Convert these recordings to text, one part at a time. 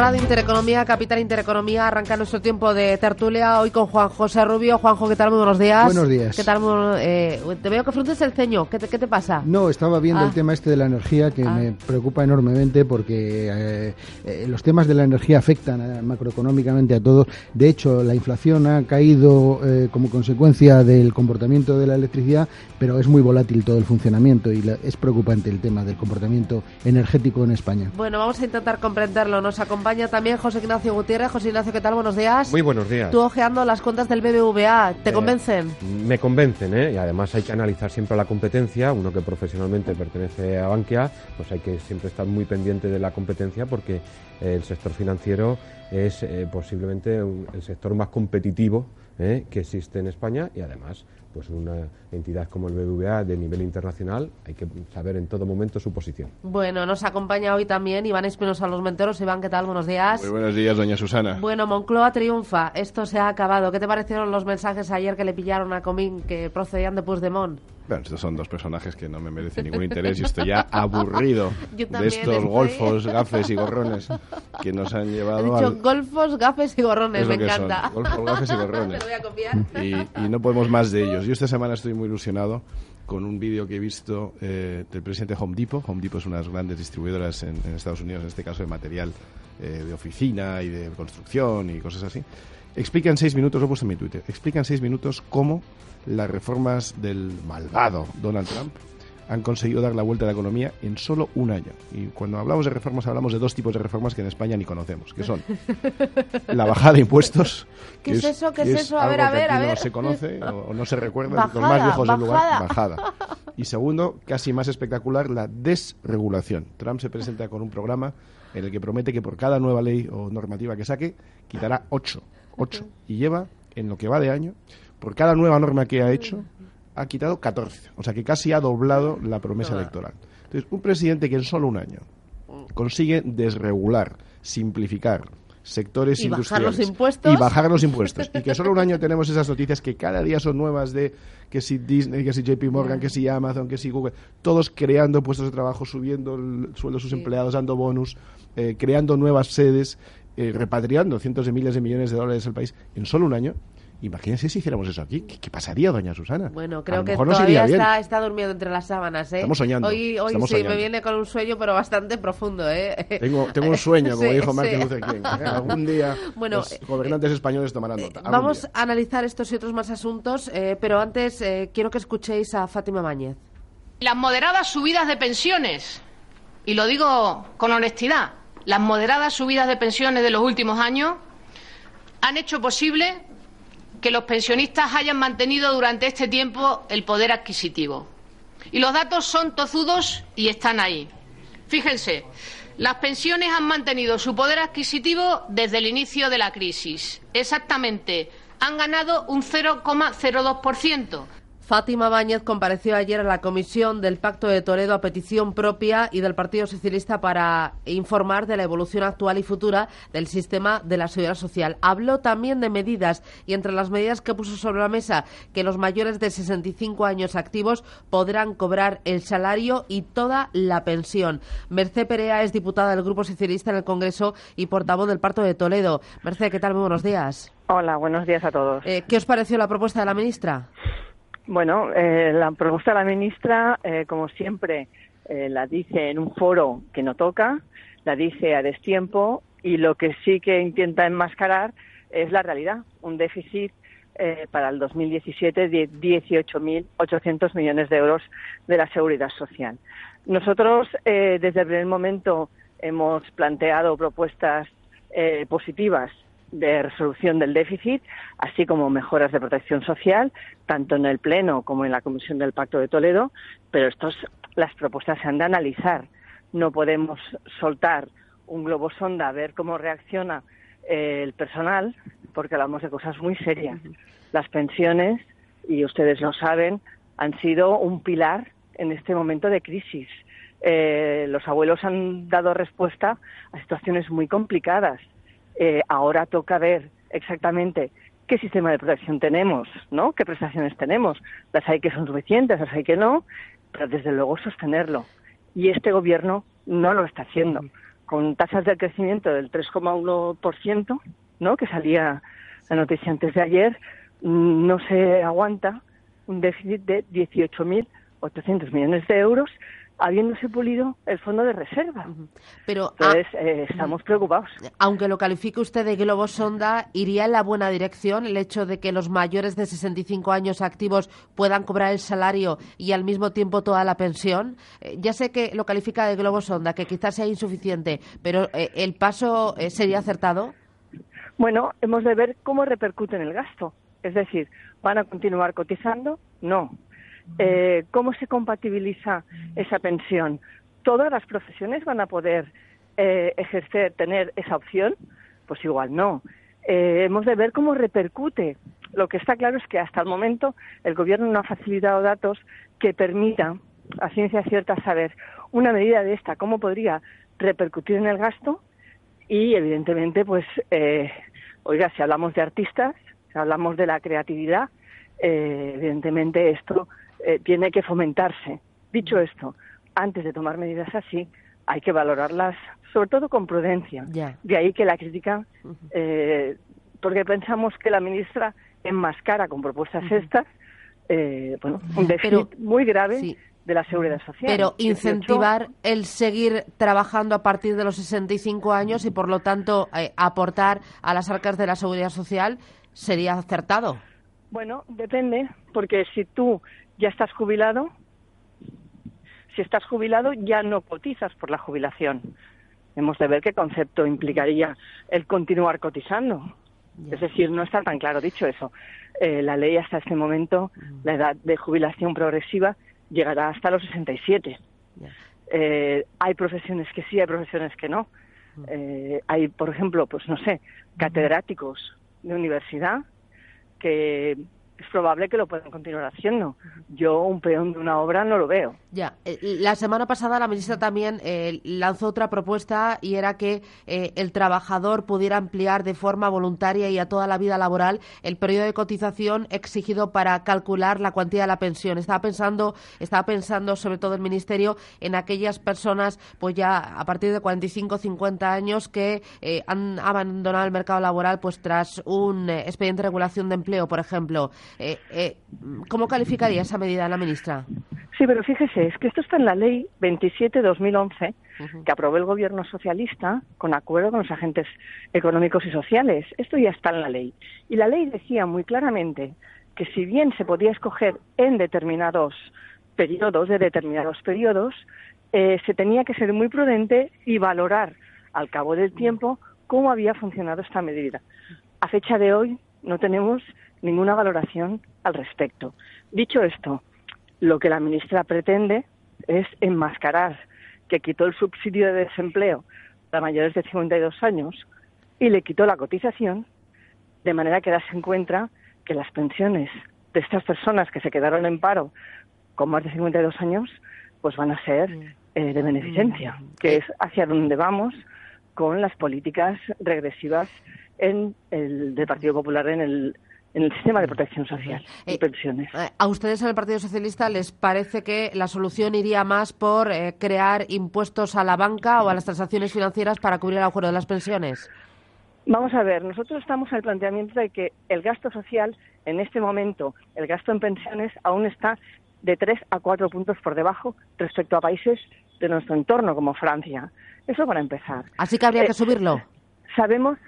Radio Intereconomía, Capital Intereconomía, arranca nuestro tiempo de tertulia hoy con Juan José Rubio. Juanjo, ¿qué tal? Muy buenos días. Buenos días. ¿Qué tal? Eh, te veo que frunces el ceño. ¿Qué te, qué te pasa? No, estaba viendo Ah. el tema este de la energía que Ah. me preocupa enormemente porque eh, eh, los temas de la energía afectan macroeconómicamente a todos. De hecho, la inflación ha caído como consecuencia del comportamiento de la electricidad, pero es muy volátil todo el funcionamiento y la- es preocupante el tema del comportamiento energético en España. Bueno, vamos a intentar comprenderlo. Nos acompaña también José Ignacio Gutiérrez. José Ignacio, ¿qué tal? Buenos días. Muy buenos días. Tú ojeando las cuentas del BBVA, ¿te Eh, convencen? Me convencen, ¿eh? Y además hay que analizar siempre la competencia. Uno que profesionalmente pertenece a Bankia, pues hay que siempre estar muy pendiente de la competencia porque el sector financiero es eh, posiblemente un- el sector más competitivo ¿eh? que existe en España y además pues una entidad como el BBVA de nivel internacional hay que saber en todo momento su posición. Bueno, nos acompaña hoy también Iván Espinosa Los Menteros. Iván, ¿qué tal? Buenos días. Muy buenos días, doña Susana. Bueno, Moncloa triunfa. Esto se ha acabado. ¿Qué te parecieron los mensajes ayer que le pillaron a Comín que procedían de Puigdemont? Bueno, estos son dos personajes que no me merecen ningún interés y estoy ya aburrido de estos estoy. golfos, gafes y gorrones que nos han He llevado dicho al... golfos, gafes y gorrones. Me que son, encanta. golfos, gafes y gorrones. voy a copiar. y, y no podemos más de ellos. Yo esta semana estoy muy ilusionado con un vídeo que he visto eh, del presidente Home Depot. Home Depot es una de las grandes distribuidoras en, en Estados Unidos, en este caso de material eh, de oficina y de construcción y cosas así. Explica en seis minutos, lo he puesto en mi Twitter, explica en seis minutos cómo las reformas del malvado Donald Trump han conseguido dar la vuelta a la economía en solo un año. Y cuando hablamos de reformas, hablamos de dos tipos de reformas que en España ni conocemos, que son la bajada de impuestos. ¿Qué que es eso? ¿Qué es eso? A ver, a ver, a ver. No se conoce o, no se recuerda, los Bajada, más viejos del lugar, bajada. Y segundo, casi más espectacular, la desregulación. Trump se presenta con un programa en el que promete que por cada nueva ley o normativa que saque, quitará ocho. Ocho. Y lleva, en lo que va de año, por cada nueva norma que ha hecho, ha quitado 14. O sea que casi ha doblado la promesa electoral. Entonces, un presidente que en solo un año consigue desregular, simplificar sectores Y bajar industriales los impuestos. y bajar los impuestos y que solo un año tenemos esas noticias que cada día son nuevas de que si Disney, que si JP Morgan, que si Amazon, que si Google, todos creando puestos de trabajo, subiendo el sueldo de sus empleados, dando bonus, eh, creando nuevas sedes, eh, repatriando cientos de miles de millones de dólares al país en solo un año. Imagínense si hiciéramos eso aquí. ¿Qué, qué pasaría, doña Susana? Bueno, creo que todavía está, está durmiendo entre las sábanas, ¿eh? Estamos soñando, Hoy, hoy estamos sí, me viene con un sueño, pero bastante profundo, ¿eh? Tengo, tengo un sueño, como Sí, dijo Martin sí. Luther King. ¿eh? Algún día Bueno, los eh, gobernantes españoles tomarán nota. Algún Vamos día. a analizar estos y otros más asuntos, eh, pero antes eh, quiero que escuchéis a Fátima Mañez. Las moderadas subidas de pensiones, y lo digo con honestidad, las moderadas subidas de pensiones de los últimos años han hecho posible que los pensionistas hayan mantenido durante este tiempo el poder adquisitivo. Y los datos son tozudos y están ahí. Fíjense, las pensiones han mantenido su poder adquisitivo desde el inicio de la crisis. Exactamente, han ganado un 0,02%. Fátima Báñez compareció ayer a la comisión del Pacto de Toledo a petición propia y del Partido Socialista para informar de la evolución actual y futura del sistema de la seguridad social. Habló también de medidas y entre las medidas que puso sobre la mesa que los mayores de 65 años activos podrán cobrar el salario y toda la pensión. Merced Perea es diputada del Grupo Socialista en el Congreso y portavoz del Pacto de Toledo. Merced, ¿qué tal? Muy buenos días. Hola, buenos días a todos. Eh, ¿Qué os pareció la propuesta de la ministra? Bueno, eh, la propuesta de la ministra, eh, como siempre, eh, la dice en un foro que no toca, la dice a destiempo y lo que sí que intenta enmascarar es la realidad, un déficit eh, para el 2017 de 18.800 millones de euros de la seguridad social. Nosotros, eh, desde el primer momento, hemos planteado propuestas eh, positivas de resolución del déficit, así como mejoras de protección social, tanto en el Pleno como en la Comisión del Pacto de Toledo, pero estos, las propuestas se han de analizar. No podemos soltar un globo sonda a ver cómo reacciona el personal, porque hablamos de cosas muy serias. Las pensiones, y ustedes lo saben, han sido un pilar en este momento de crisis. Eh, los abuelos han dado respuesta a situaciones muy complicadas. Eh, ahora toca ver exactamente qué sistema de protección tenemos, ¿no? ¿Qué prestaciones tenemos? Las hay que son suficientes, las hay que no, pero desde luego sostenerlo. Y este gobierno no lo está haciendo con tasas de crecimiento del 3,1%, ¿no? que salía la noticia antes de ayer, mm, no se aguanta un déficit de 18.800 millones de euros habiéndose pulido el fondo de reserva. Pero Entonces, ah, eh, estamos preocupados. Aunque lo califique usted de globo sonda, ¿iría en la buena dirección el hecho de que los mayores de 65 años activos puedan cobrar el salario y al mismo tiempo toda la pensión? Eh, ya sé que lo califica de globo sonda, que quizás sea insuficiente, pero eh, ¿el paso sería acertado? Bueno, hemos de ver cómo repercute en el gasto. Es decir, ¿van a continuar cotizando? No eh, ¿Cómo se compatibiliza esa pensión? ¿Todas las profesiones van a poder eh, ejercer, tener esa opción? Pues igual no. Eh, hemos de ver cómo repercute. Lo que está claro es que hasta el momento el Gobierno no ha facilitado datos que permitan a ciencia cierta saber una medida de esta, cómo podría repercutir en el gasto y, evidentemente, pues, oiga, si hablamos de artistas, si hablamos de la creatividad, evidentemente esto eh, tiene que fomentarse. Dicho esto, antes de tomar medidas así, hay que valorarlas, sobre todo con prudencia. De ahí que la crítica, eh, porque pensamos que la ministra enmascara con propuestas estas, eh, bueno, un déficit muy grave. de la seguridad social. Pero incentivar el seguir trabajando a partir de los 65 años y, por lo tanto, aportar a las arcas de la seguridad social sería acertado. Bueno, depende, porque si tú ya estás jubilado, si estás jubilado ya no cotizas por la jubilación. Hemos de ver qué concepto implicaría el continuar cotizando. Es decir, no está tan claro dicho eso. Eh, la ley hasta este momento, mm. la edad de jubilación progresiva llegará hasta los 67. Eh, hay profesiones que sí, hay profesiones que no. Mm. Eh, hay, por ejemplo, pues no sé, catedráticos de universidad que es probable que lo puedan continuar haciendo. Yo un peón de una obra no lo veo. Ya, eh, la semana pasada la ministra también eh, lanzó otra propuesta y era que eh, el trabajador pudiera ampliar de forma voluntaria y a toda la vida laboral el periodo de cotización exigido para calcular la cuantía de la pensión. Estaba pensando, estaba pensando sobre todo el ministerio en aquellas personas, pues ya a partir de 45, 50 años que han abandonado el mercado laboral, pues tras un expediente de regulación de empleo, por ejemplo. Eh, eh, ¿Cómo calificaría esa medida la ministra? Sí, pero fíjese, es que esto está en la ley 27-2011 que aprobó el gobierno socialista con acuerdo con los agentes económicos y sociales. Esto ya está en la ley. Y la ley decía muy claramente que si bien se podía escoger en determinados periodos, de determinados periodos, eh, se tenía que ser muy prudente y valorar al cabo del tiempo cómo había funcionado esta medida. A fecha de hoy no tenemos ninguna valoración al respecto. Dicho esto, lo que la ministra pretende es enmascarar que quitó el subsidio de desempleo a mayores de 52 años y le quitó la cotización, de manera que da se encuentra que las pensiones de estas personas que se quedaron en paro con más de 52 años, pues van a ser mm. eh, de beneficencia, mm. que es hacia donde vamos con las políticas regresivas en el del Partido Popular en el en el sistema de protección social y eh, pensiones. Eh, ¿A ustedes en el Partido Socialista les parece que la solución iría más por eh, crear impuestos a la banca o a las transacciones financieras para cubrir el agujero de las pensiones? Vamos a ver, nosotros estamos en el planteamiento de que el gasto social, en este momento, el gasto en pensiones, aún está de tres a cuatro puntos por debajo respecto a países de nuestro entorno como Francia. Eso para empezar. Así que habría que subirlo. Sabemos,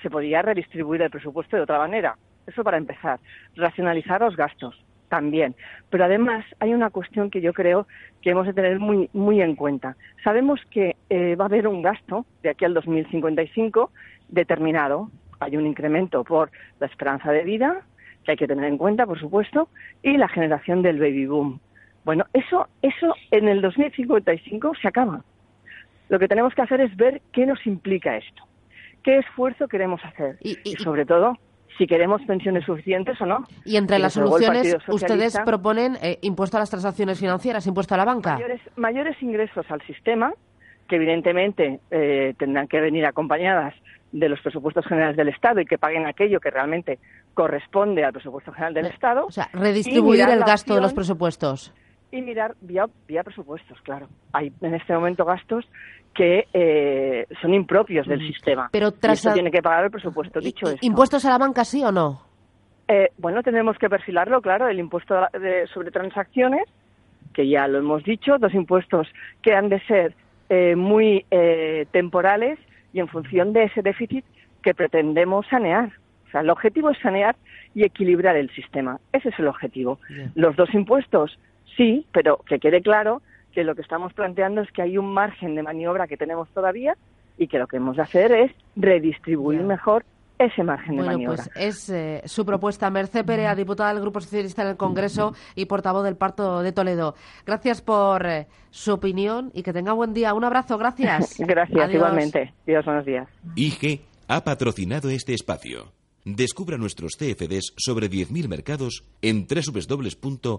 se podría redistribuir el presupuesto de otra manera. Eso para empezar. Racionalizar los gastos también. Pero además hay una cuestión que yo creo que hemos de tener muy, muy en cuenta. Sabemos que eh, va a haber un gasto de aquí al 2055 determinado. Hay un incremento por la esperanza de vida, que hay que tener en cuenta, por supuesto, y la generación del baby boom. Bueno, eso, eso en el 2055 se acaba. Lo que tenemos que hacer es ver qué nos implica esto, qué esfuerzo queremos hacer Y- y- y sobre todo si queremos pensiones suficientes o no. Y entre Y las soluciones, ustedes proponen eh, impuesto a las transacciones financieras, impuesto a la banca. mayores, mayores ingresos al sistema, que evidentemente eh, tendrán que venir acompañadas de los presupuestos generales del Estado y que paguen aquello que realmente corresponde al presupuesto general del Estado. O sea, redistribuir el gasto de los presupuestos. Y mirar vía, vía presupuestos, claro. Hay en este momento gastos que eh, son impropios del sistema. Pero y tras esto a- tiene que pagar el presupuesto. Dicho esto, ¿Impuestos a la banca sí o no? eh, bueno, tenemos que perfilarlo, claro, el impuesto de- sobre transacciones, que ya lo hemos dicho, dos impuestos que han de ser eh, muy eh, temporales y en función de ese déficit que pretendemos sanear. O sea, el objetivo es sanear y equilibrar el sistema. Ese es el objetivo. Bien. Los dos impuestos, sí, pero que quede claro que lo que estamos planteando es que hay un margen de maniobra que tenemos todavía y que lo que hemos de hacer es redistribuir mejor ese margen de Bueno, maniobra. pues es eh, su propuesta. Merced Perea, diputada del Grupo Socialista en el Congreso y portavoz del Parto de Toledo. Gracias por eh, su opinión y que tenga buen día. Un abrazo, gracias. Gracias, Adiós. igualmente. Dios, buenos días. IG ha patrocinado este espacio. Descubra nuestros CFDs sobre 10.000 mercados en www.ig.com.